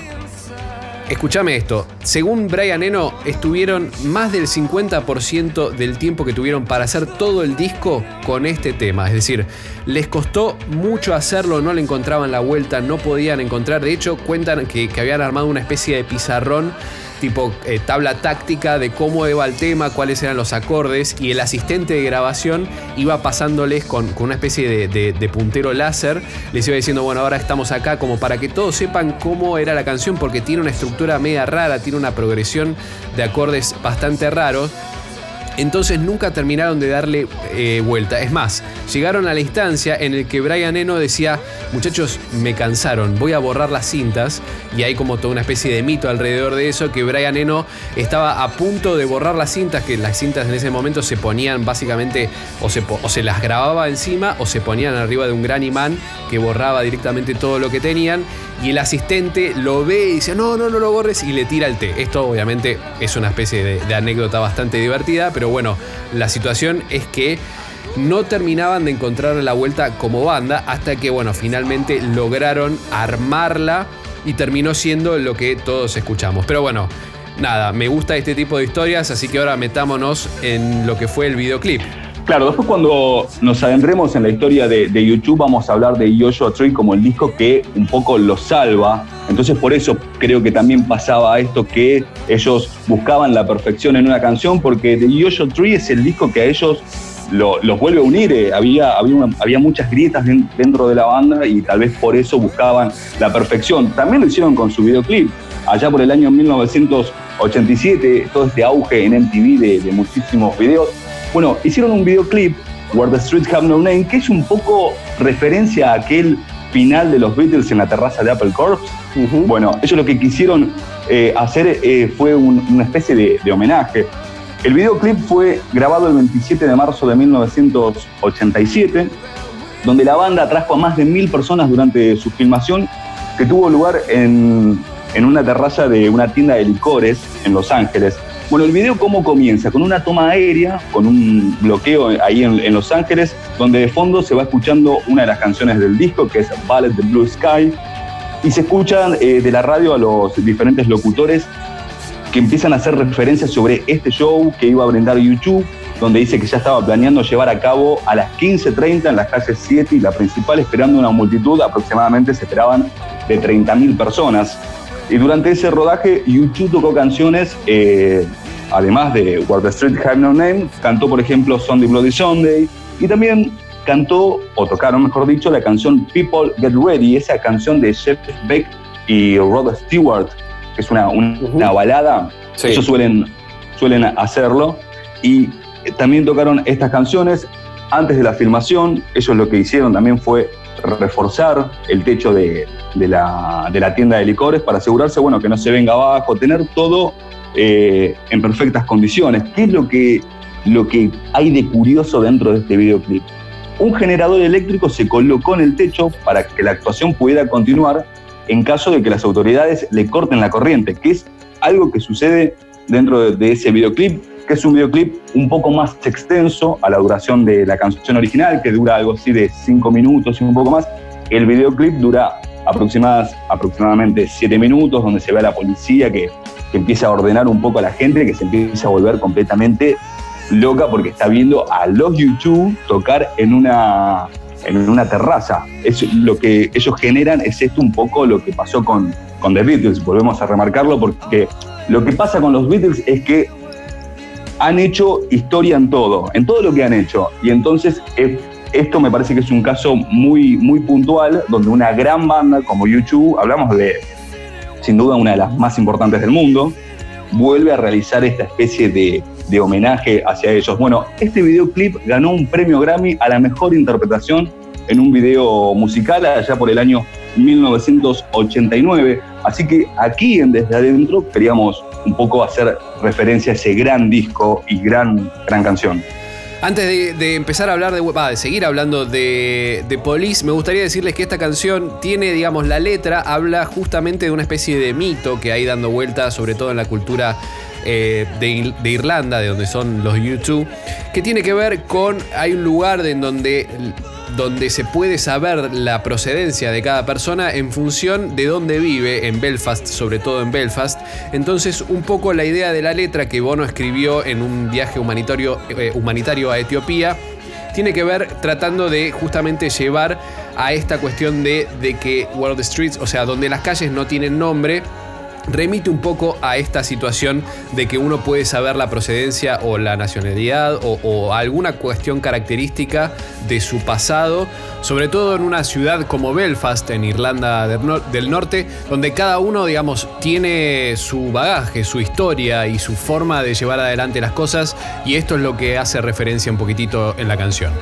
Escúchame esto, según Brian Eno, estuvieron más del 50% del tiempo que tuvieron para hacer todo el disco con este tema. Es decir, les costó mucho hacerlo, no le encontraban la vuelta, no podían encontrar. De hecho, cuentan que, que habían armado una especie de pizarrón tipo eh, tabla táctica de cómo iba el tema, cuáles eran los acordes, y el asistente de grabación iba pasándoles con, una especie de, puntero láser, les iba diciendo, bueno, ahora estamos acá, como para que todos sepan cómo era la canción, porque tiene una estructura media rara, tiene una progresión de acordes bastante raros. Entonces nunca terminaron de darle eh, vuelta. Es más, llegaron a la instancia en el que Brian Eno decía, muchachos, me cansaron, voy a borrar las cintas. Y hay como toda una especie de mito alrededor de eso, que Brian Eno estaba a punto de borrar las cintas, que las cintas en ese momento se ponían básicamente, o se, o se las grababa encima, o se ponían arriba de un gran imán que borraba directamente todo lo que tenían y el asistente lo ve y dice, no, no, no lo borres y le tira el té. Esto obviamente es una especie de, anécdota bastante divertida, pero bueno, la situación es que no terminaban de encontrar la vuelta como banda hasta que, bueno, finalmente lograron armarla y terminó siendo lo que todos escuchamos. Pero bueno, nada, me gusta este tipo de historias, así que ahora metámonos en lo que fue el videoclip. Claro, después cuando nos adentremos en la historia de, YouTube vamos a hablar de Joshua Tree como el disco que un poco lo salva. Entonces por eso creo que también pasaba esto que ellos buscaban la perfección en una canción porque The Joshua Tree es el disco que a ellos los vuelve a unir. Eh, había, había, muchas grietas dentro de la banda y tal vez por eso buscaban la perfección. También lo hicieron con su videoclip. Allá por el año 1987, todo este auge en MTV de muchísimos videos bueno, hicieron un videoclip, Where the Streets Have No Name, que es un poco referencia a aquel final de los Beatles en la terraza de Apple Corps. Bueno, ellos lo que quisieron eh, hacer eh, fue una especie de, homenaje. El videoclip fue grabado el 27 de marzo de 1987, donde la banda trajo a más de mil personas durante su filmación, que tuvo lugar en, en una terraza de una tienda de licores en Los Ángeles. Bueno, el video cómo comienza, con una toma aérea, con un bloqueo ahí en, Los Ángeles, donde de fondo se va escuchando una de las canciones del disco, que es Ballet the Blue Sky, y se escuchan eh, de la radio a los diferentes locutores que empiezan a hacer referencias sobre este show que iba a brindar YouTube, donde dice que ya estaba planeando llevar a cabo a las 15.30 en las calles 7 y la principal, esperando una multitud, aproximadamente se esperaban de 30.000 personas. Y durante ese rodaje, YouTube tocó canciones eh, además de Where the Street Have No Name, cantó, por ejemplo, Sunday Bloody Sunday y también cantó, o tocaron, mejor dicho, la canción People Get Ready, esa canción de Jeff Beck y Rod Stewart, que es una, una, balada. Ellos suelen, suelen hacerlo. Y también tocaron estas canciones antes de la filmación. Ellos lo que hicieron también fue reforzar el techo de, de, la, de la tienda de licores para asegurarse bueno, que no se venga abajo, tener todo eh, en perfectas condiciones. ¿Qué es lo que, lo que hay de curioso dentro de este videoclip? Un generador eléctrico se colocó en el techo para que la actuación pudiera continuar en caso de que las autoridades le corten la corriente, que es algo que sucede dentro de, ese videoclip, que es un videoclip un poco más extenso a la duración de la canción original, que dura algo así de cinco minutos y un poco más. El videoclip dura aproximadas, aproximadamente 7 minutos, donde se ve a la policía que, que empieza a ordenar un poco a la gente, que se empieza a volver completamente loca porque está viendo a los YouTube tocar en una, en una terraza. Es lo que ellos generan es esto un poco lo que pasó con, con The Beatles, volvemos a remarcarlo porque lo que pasa con los Beatles es que han hecho historia en todo, en todo lo que han hecho. Y entonces eh, esto me parece que es un caso muy, muy puntual donde una gran banda como YouTube, hablamos de sin duda una de las más importantes del mundo, vuelve a realizar esta especie de, de homenaje hacia ellos. Bueno, este videoclip ganó un premio Grammy a la mejor interpretación en un video musical allá por el año 1989. Así que aquí en Desde Adentro queríamos un poco hacer referencia a ese gran disco y gran, gran canción. Antes de, empezar a hablar de, de seguir hablando de, de, Police, me gustaría decirles que esta canción tiene, digamos, la letra habla justamente de una especie de mito que hay dando vuelta, sobre todo en la cultura eh, de, de, Irlanda, de donde son los YouTube, que tiene que ver con, hay un lugar en donde donde se puede saber la procedencia de cada persona en función de dónde vive, en Belfast, sobre todo en Belfast. Entonces, un poco la idea de la letra que Bono escribió en un viaje humanitario, eh, humanitario a Etiopía tiene que ver tratando de justamente llevar a esta cuestión de, de que World Streets, o sea, donde las calles no tienen nombre, remite un poco a esta situación de que uno puede saber la procedencia o la nacionalidad o, alguna cuestión característica de su pasado, sobre todo en una ciudad como Belfast, en Irlanda del, Norte, donde cada uno, digamos, tiene su bagaje, su historia y su forma de llevar adelante las cosas, y esto es lo que hace referencia un poquitito en la canción.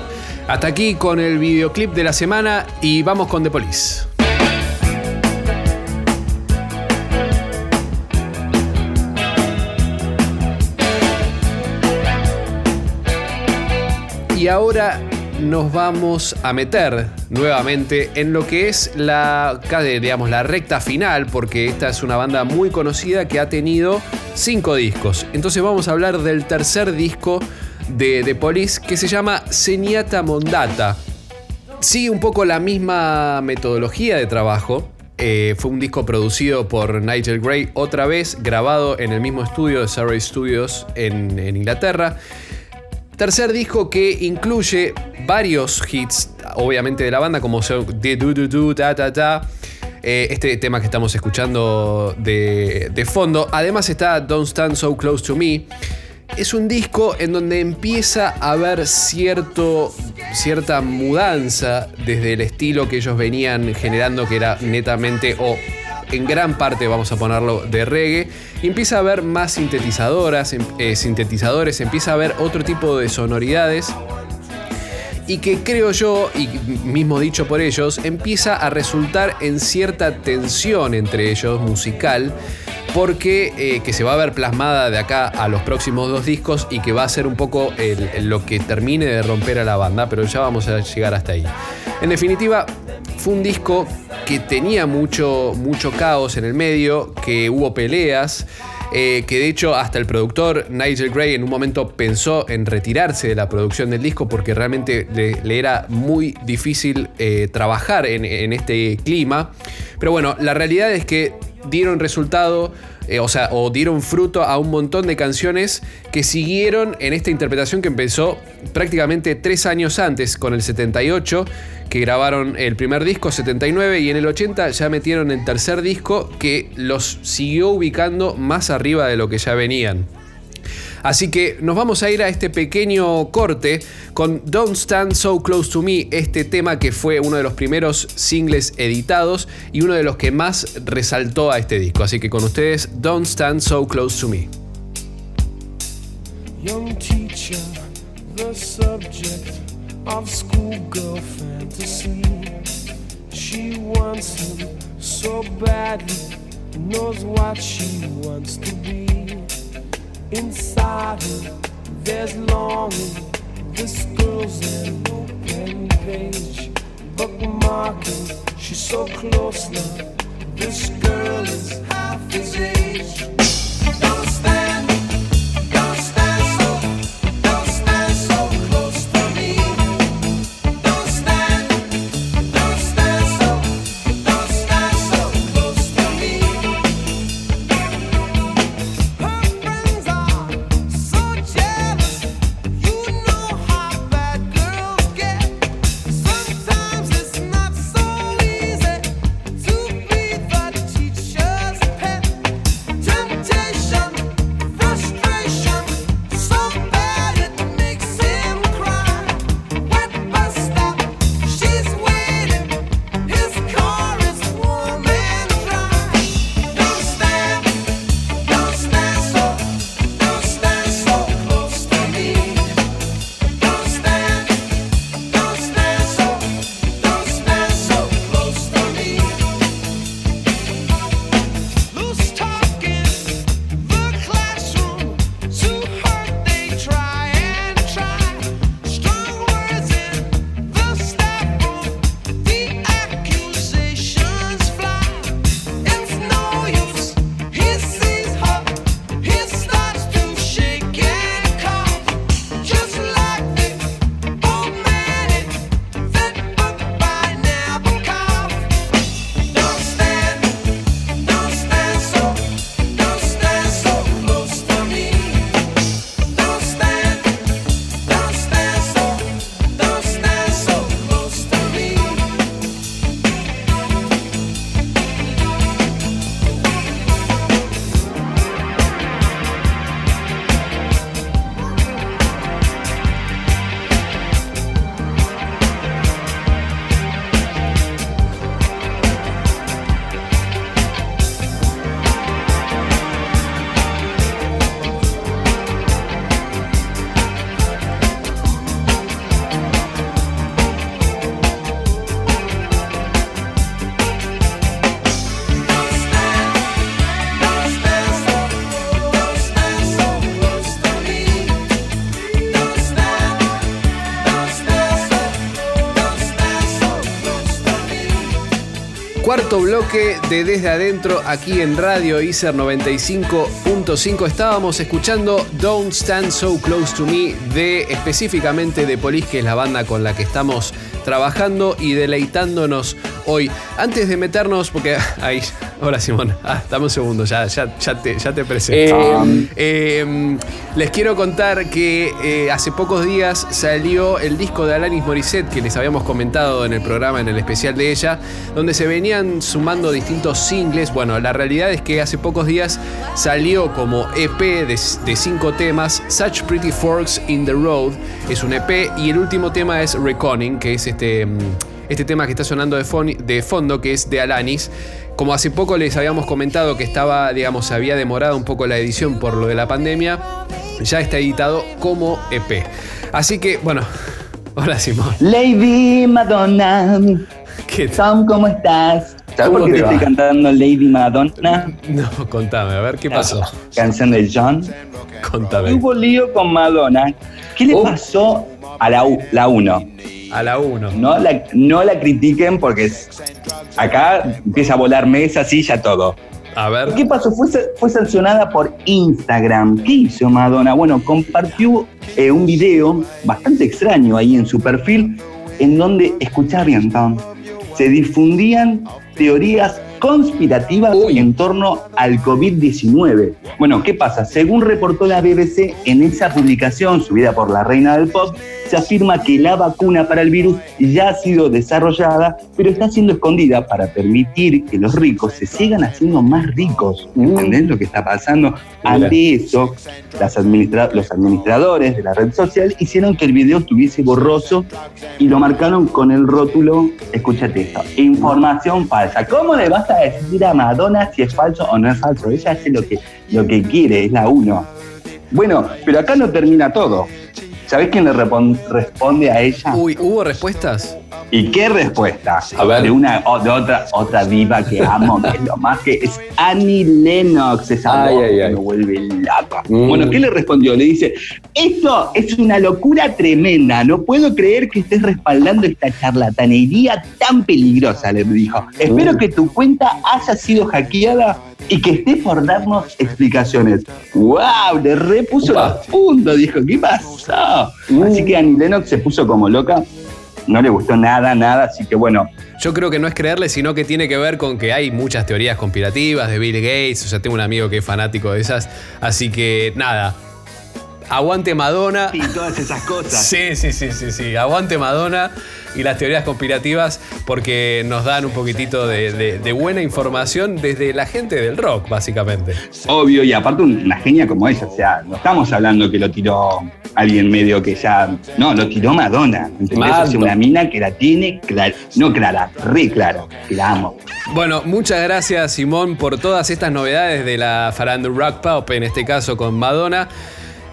Hasta aquí con el videoclip de la semana y vamos con The Police. Y ahora nos vamos a meter nuevamente en lo que es la, digamos, la recta final, porque esta es una banda muy conocida que ha tenido cinco discos. Entonces vamos a hablar del tercer disco de The Police que se llama Seniata Mondata. Sigue un poco la misma metodología de trabajo. Eh, fue un disco producido por Nigel Gray, otra vez grabado en el mismo estudio de Surrey Studios en Inglaterra. Tercer disco que incluye varios hits, obviamente de la banda, como de Du Du Du, Ta Ta Ta. Eh, este tema que estamos escuchando de, de fondo. Además está Don't Stand So Close to Me. Es un disco en donde empieza a haber cierto, cierta mudanza desde el estilo que ellos venían generando, que era netamente o en gran parte, vamos a ponerlo, de reggae. Empieza a haber más sintetizadoras, em, eh, sintetizadores, empieza a haber otro tipo de sonoridades. Y que creo yo, y mismo dicho por ellos, empieza a resultar en cierta tensión entre ellos musical porque eh, que se va a ver plasmada de acá a los próximos dos discos y que va a ser un poco lo que termine de romper a la banda, pero ya vamos a llegar hasta ahí. En definitiva, fue un disco que tenía mucho, mucho caos en el medio, que hubo peleas. Eh, que de hecho hasta el productor Nigel Gray en un momento pensó en retirarse de la producción del disco porque realmente le, era muy difícil eh, trabajar en, en este clima. Pero bueno, la realidad es que dieron resultado, eh, o sea, o dieron fruto a un montón de canciones que siguieron en esta interpretación que empezó prácticamente tres años antes, con el 78, que grabaron el primer disco, 79, y en el 80 ya metieron el tercer disco que los siguió ubicando más arriba de lo que ya venían. Así que nos vamos a ir a este pequeño corte con Don't Stand So Close to Me, este tema que fue uno de los primeros singles editados y uno de los que más resaltó a este disco. Así que con ustedes, Don't Stand So Close to Me. Young teacher, the subject of schoolgirl fantasy. She wants him so badly, knows what she wants to be. Inside her, there's longing. This girl's an open page, bookmarking. She's so close now. This girl is half his age. Don't stand. Bloque de Desde Adentro aquí en Radio ICER 95.5 estábamos escuchando Don't Stand So Close to Me de específicamente de Police, que es la banda con la que estamos trabajando y deleitándonos hoy. Antes de meternos, porque (laughs) ahí, hola Simón, ah, dame un segundo, ya, ya, ya, te, ya te presento. Eh, Eh, les quiero contar que eh, hace pocos días salió el disco de Alanis Morissette que les habíamos comentado en el programa, en el especial de ella, donde se venían sumando distintos singles. Bueno, la realidad es que hace pocos días salió como EP de, de cinco temas, Such Pretty Forks in the Road, es un EP, y el último tema es Reconning, que es este, mm, este tema que está sonando de, fon- de fondo, que es de Alanis. Como hace poco les habíamos comentado que estaba, digamos, se había demorado un poco la edición por lo de la pandemia, ya está editado como EP. Así que, bueno, (laughs) hola Simón. Lady Madonna, ¿Qué tal? Tom, ¿cómo estás? ¿Sabes ¿Cómo por qué te va? estoy cantando Lady Madonna? No, contame, a ver, ¿qué pasó? Canción de John. Contame. Hubo lío con Madonna. ¿Qué le Oh. pasó a la, U- la 1? A la 1. No la, no la critiquen porque acá empieza a volar mesa, silla, todo. A ver. ¿Qué pasó? Fue, sa- fue sancionada por Instagram. ¿Qué hizo Madonna? Bueno, compartió eh, un video bastante extraño ahí en su perfil, en donde, escuchá bien, Tom, se difundían teorías conspirativas en torno al COVID-19. Bueno, ¿qué pasa? Según reportó la BBC en esa publicación subida por la reina del pop, se afirma que la vacuna para el virus ya ha sido desarrollada, pero está siendo escondida para permitir que los ricos se sigan haciendo más ricos. ¿Entendés lo que está pasando? Ante eso, las administra- los administradores de la red social hicieron que el video estuviese borroso y lo marcaron con el rótulo, escúchate esto, información falsa. ¿Cómo le vas a decir a Madonna si es falso o no es falso? Ella hace lo que, lo que quiere, es la uno. Bueno, pero acá no termina todo. ¿Sabés quién le responde a ella? Uy, ¿hubo respuestas? ¿Y qué respuesta? A ver. De una de otra otra diva que amo, que es lo más que es Annie Lennox, esa Ay, voz ay, que ay. me vuelve loca. Mm. Bueno, ¿qué le respondió? Le dice, esto es una locura tremenda, no puedo creer que estés respaldando esta charlatanería tan peligrosa, le dijo. Espero Mm. que tu cuenta haya sido hackeada y que estés por darnos explicaciones. ¡Wow! Le repuso Upa. los puntos, dijo, ¿qué pasó? Mm. Así que Annie Lennox se puso como loca no le gustó nada, nada, así que bueno, Yo creo que no es creerle, sino que tiene que ver con que hay muchas teorías conspirativas de Bill Gates. O sea, tengo un amigo que es fanático de esas. Así que nada. Aguante Madonna. y todas esas cosas. Sí, sí, sí, sí, sí. Aguante Madonna y las teorías conspirativas porque nos dan un poquitito de, de- de buena información desde la gente del rock, básicamente. Obvio, y aparte una genia como ella, o sea, no estamos hablando que lo tiró alguien medio que ya. No, lo tiró Madonna. ¿entendés? O sea, una mina que la tiene clara, no clara, re clara, que la amo. Bueno, muchas gracias Simón por todas estas novedades de la farándula rock pop, en este caso con Madonna.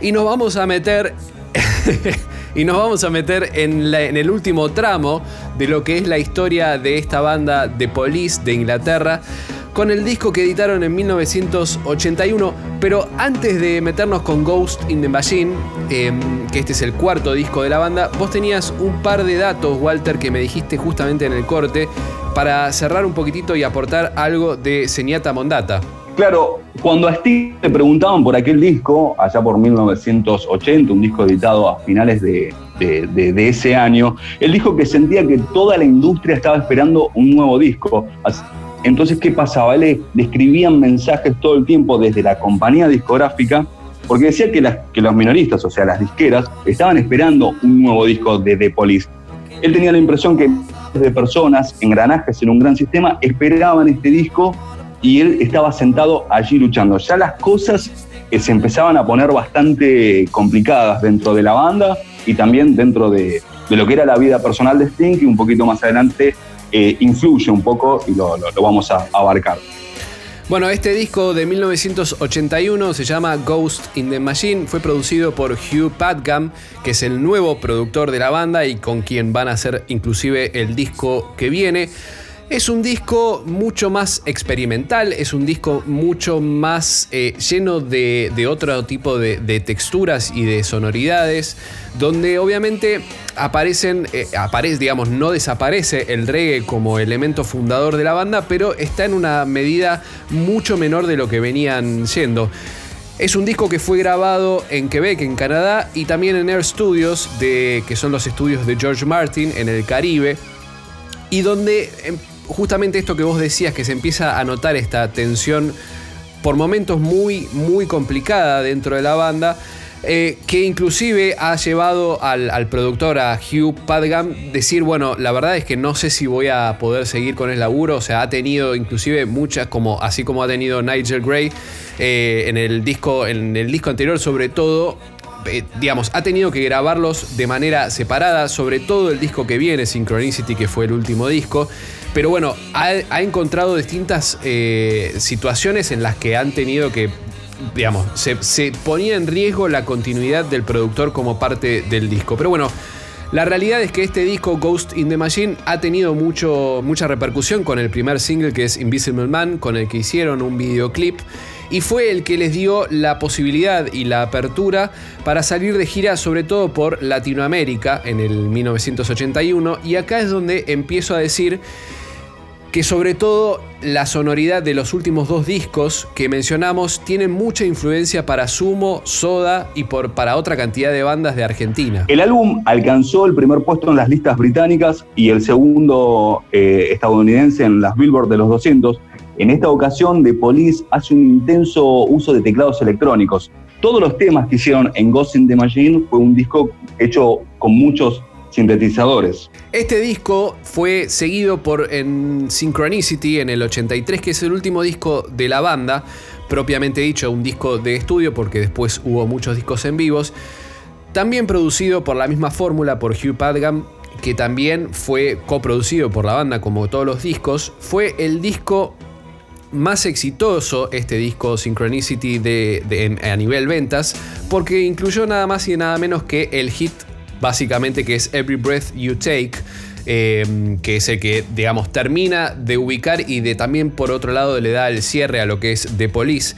Y nos vamos a meter (laughs) y nos vamos a meter en, la- en el último tramo de lo que es la historia de esta banda de Police de Inglaterra con el disco que editaron en 1981. Pero antes de meternos con Ghost in the Machine, em, que este es el cuarto disco de la banda, vos tenías un par de datos, Walter, que me dijiste justamente en el corte, para cerrar un poquitito y aportar algo de Señata Mondata. Claro, cuando a Steve le preguntaban por aquel disco, allá por 1980, un disco editado a finales de, ese año, él dijo que sentía que toda la industria estaba esperando un nuevo disco. Entonces, ¿qué pasaba? Le, le escribían mensajes todo el tiempo desde la compañía discográfica, porque decía que, los minoristas, o sea, las disqueras, estaban esperando un nuevo disco de The Police. Él tenía la impresión que de personas, engranajes en un gran sistema, esperaban este disco y él estaba sentado allí luchando. Ya las cosas eh, se empezaban a poner bastante complicadas dentro de la banda y también dentro de, lo que era la vida personal de Sting, que un poquito más adelante eh, influye un poco y lo, vamos a abarcar. Bueno, este disco de 1981 se llama Ghost in the Machine, fue producido por Hugh Padgham, que es el nuevo productor de la banda y con quien van a hacer inclusive el disco que viene. Es un disco mucho más experimental, es un disco mucho más eh, lleno de, otro tipo de, texturas y de sonoridades, donde obviamente aparecen, eh, aparece, digamos, no desaparece el reggae como elemento fundador de la banda, pero está en una medida mucho menor de lo que venían siendo. Es un disco que fue grabado en Quebec, en Canadá, y también en Air Studios, de, que son los estudios de George Martin en el Caribe, y donde em, justamente esto que vos decías, que se empieza a notar esta tensión por momentos muy, muy complicada dentro de la banda, eh, que inclusive ha llevado al, productor, a Hugh Padgham, decir, bueno, la verdad es que no sé si voy a poder seguir con el laburo, o sea, ha tenido inclusive muchas, como, así como ha tenido Nigel Gray eh, en, el disco, en el disco anterior, sobre todo, eh, digamos, ha tenido que grabarlos de manera separada, sobre todo el disco que viene, Synchronicity, que fue el último disco. Pero bueno, ha, encontrado distintas situaciones en las que han tenido que, digamos, se, ponía en riesgo la continuidad del productor como parte del disco. Pero bueno, la realidad es que este disco, Ghost in the Machine, ha tenido mucho, mucha repercusión con el primer single que es Invisible Man, con el que hicieron un videoclip y fue el que les dio la posibilidad y la apertura para salir de gira sobre todo por Latinoamérica en el 1981 y acá es donde empiezo a decir que sobre todo la sonoridad de los últimos dos discos que mencionamos tienen mucha influencia para Sumo, Soda y por, para otra cantidad de bandas de Argentina. El álbum alcanzó el primer puesto en las listas británicas y el segundo eh, estadounidense en las Billboard de los 200. En esta ocasión, The Police hace un intenso uso de teclados electrónicos. Todos los temas que hicieron en Ghost in the Machine fue un disco hecho con muchos sintetizadores. Este disco fue seguido por Synchronicity en el 83, que es el último disco de la banda, propiamente dicho, un disco de estudio, porque después hubo muchos discos en vivos. También producido por la misma fórmula por Hugh Padgham, que también fue coproducido por la banda como todos los discos. Fue el disco más exitoso este disco Synchronicity a nivel ventas, porque incluyó nada más y nada menos que el hit básicamente que es Every Breath You Take, em, que es el que, digamos, termina de ubicar y de también por otro lado le da el cierre a lo que es The Police.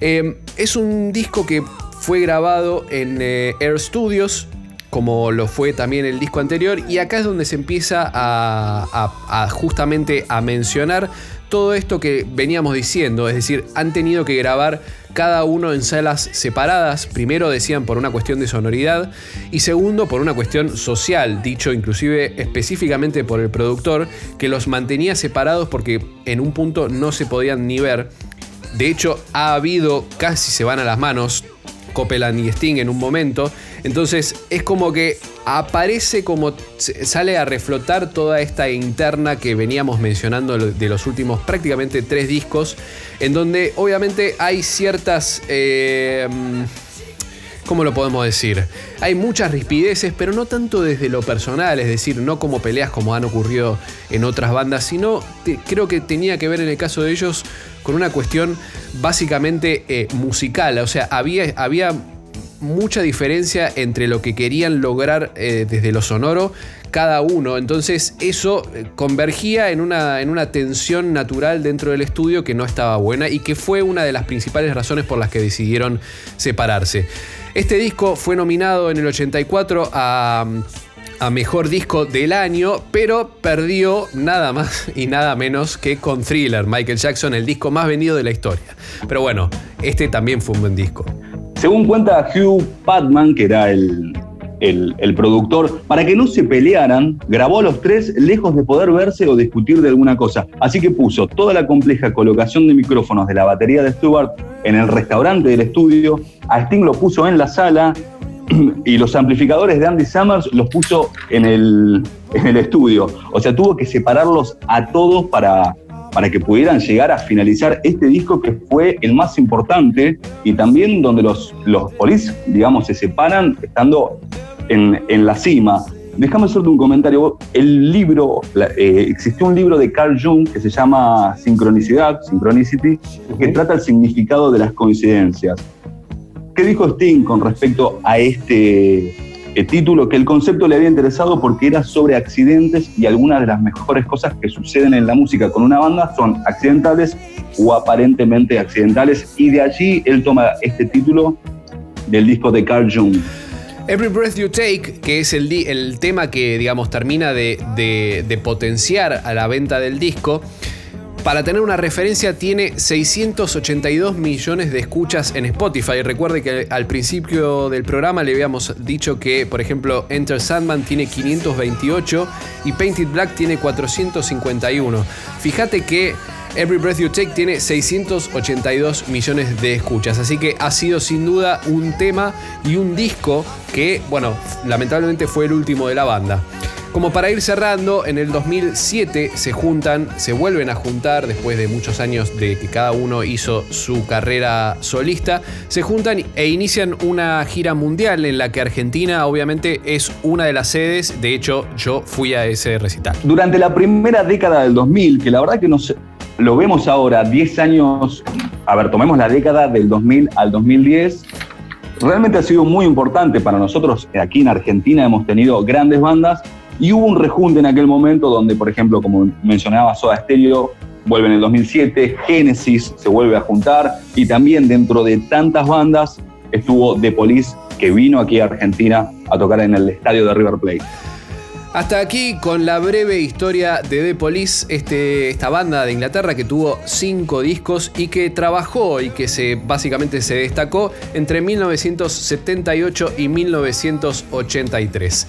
Em, es un disco que fue grabado en eh, Air Studios, como lo fue también el disco anterior, y acá es donde se empieza a justamente a mencionar todo esto que veníamos diciendo, es decir, han tenido que grabar cada uno en salas separadas, primero decían por una cuestión de sonoridad y segundo por una cuestión social, dicho inclusive específicamente por el productor, que los mantenía separados porque en un punto no se podían ni ver. De hecho, ha habido, casi se van a las manos, Copeland y Sting en un momento. Entonces es como que aparece como sale a reflotar toda esta interna que veníamos mencionando de los últimos prácticamente tres discos, en donde obviamente hay ciertas... Eh, ¿Cómo lo podemos decir? Hay muchas rispideces, pero no tanto desde lo personal, es decir, no como peleas como han ocurrido en otras bandas, sino creo que tenía que ver en el caso de ellos con una cuestión básicamente eh, musical. O sea, había, había mucha diferencia entre lo que querían lograr eh, desde lo sonoro cada uno. Entonces eso eh, convergía en una, en una tensión natural dentro del estudio que no estaba buena y que fue una de las principales razones por las que decidieron separarse. Este disco fue nominado en el 84 a, Mejor Disco del Año, pero perdió nada más y nada menos que con Thriller, Michael Jackson, el disco más vendido de la historia. Pero bueno, este también fue un buen disco. Según cuenta Hugh Padman, que era el, el, productor, para que no se pelearan, grabó a los tres lejos de poder verse o discutir de alguna cosa. Así que puso toda la compleja colocación de micrófonos de la batería de Stewart en el restaurante del estudio, a Sting lo puso en la sala (clears throat) y los amplificadores de Andy Summers los puso en el, en el estudio. O sea, tuvo que separarlos a todos para, para que pudieran llegar a finalizar este disco que fue el más importante y también donde los, los polis, digamos, se separan estando en, la cima. Déjame hacerte un comentario. El libro, eh, existió un libro de Carl Jung que se llama Sincronicidad, Synchronicity, que trata el significado de las coincidencias. ¿Qué dijo Sting con respecto a este, título que el concepto le había interesado porque era sobre accidentes y algunas de las mejores cosas que suceden en la música con una banda son accidentales o aparentemente accidentales y de allí él toma este título del disco de Carl Jung. Every Breath You Take, que es el, el tema que, digamos, termina de, de potenciar a la venta del disco, para tener una referencia, tiene 682 millones de escuchas en Spotify. Recuerde que al principio del programa le habíamos dicho que, por ejemplo, Enter Sandman tiene 528 y Painted Black tiene 451. Fíjate que Every Breath You Take tiene 682 millones de escuchas, así que ha sido sin duda un tema y un disco que, bueno, lamentablemente fue el último de la banda. Como para ir cerrando, en el 2007 se juntan, se vuelven a juntar después de muchos años de que cada uno hizo su carrera solista, se juntan e inician una gira mundial en la que Argentina obviamente es una de las sedes, de hecho yo fui a ese recital. Durante la primera década del 2000, que la verdad que nos, lo vemos ahora, 10 años, a ver, tomemos la década del 2000 al 2010, realmente ha sido muy importante para nosotros. Aquí en Argentina hemos tenido grandes bandas y hubo un rejunte en aquel momento donde, por ejemplo, como mencionaba Soda Stereo, vuelve en el 2007, Genesis se vuelve a juntar y también dentro de tantas bandas estuvo The Police que vino aquí a Argentina a tocar en el estadio de River Plate. Hasta aquí con la breve historia de The Police, este, esta banda de Inglaterra que tuvo cinco discos y que trabajó y que básicamente se destacó entre 1978 y 1983.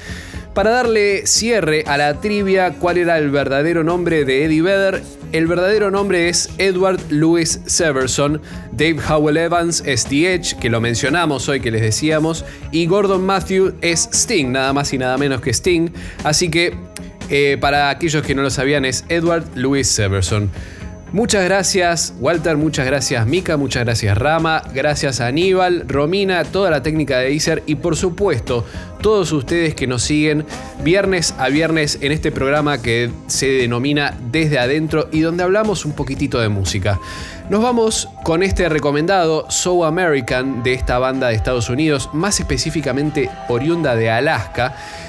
Para darle cierre a la trivia, ¿cuál era el verdadero nombre de Eddie Vedder? El verdadero nombre es Edward Louis Severson, Dave Howell Evans es The Edge, que lo mencionamos hoy, que les decíamos, y Gordon Matthew es Sting, nada más y nada menos que Sting. Así que, eh, para aquellos que no lo sabían, es Edward Louis Severson. Muchas gracias Walter, muchas gracias Mika, muchas gracias Rama, gracias Aníbal, Romina, toda la técnica de Iser y por supuesto todos ustedes que nos siguen viernes a viernes en este programa que se denomina Desde Adentro y donde hablamos un poquitito de música. Nos vamos con este recomendado So American de esta banda de Estados Unidos, más específicamente oriunda de Alaska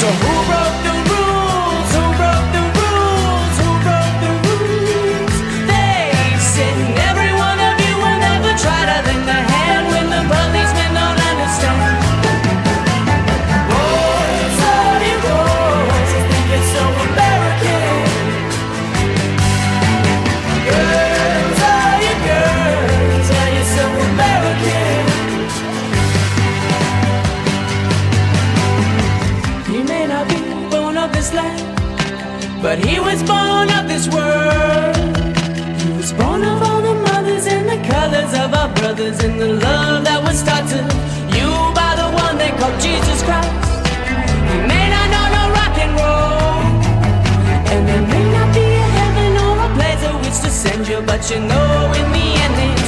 So who this world. He was born of all the mothers and the colors of our brothers and the love that was to you by the one they call Jesus Christ. He may not know no rock and roll, and there may not be a heaven or a place at which to send you, but you know in the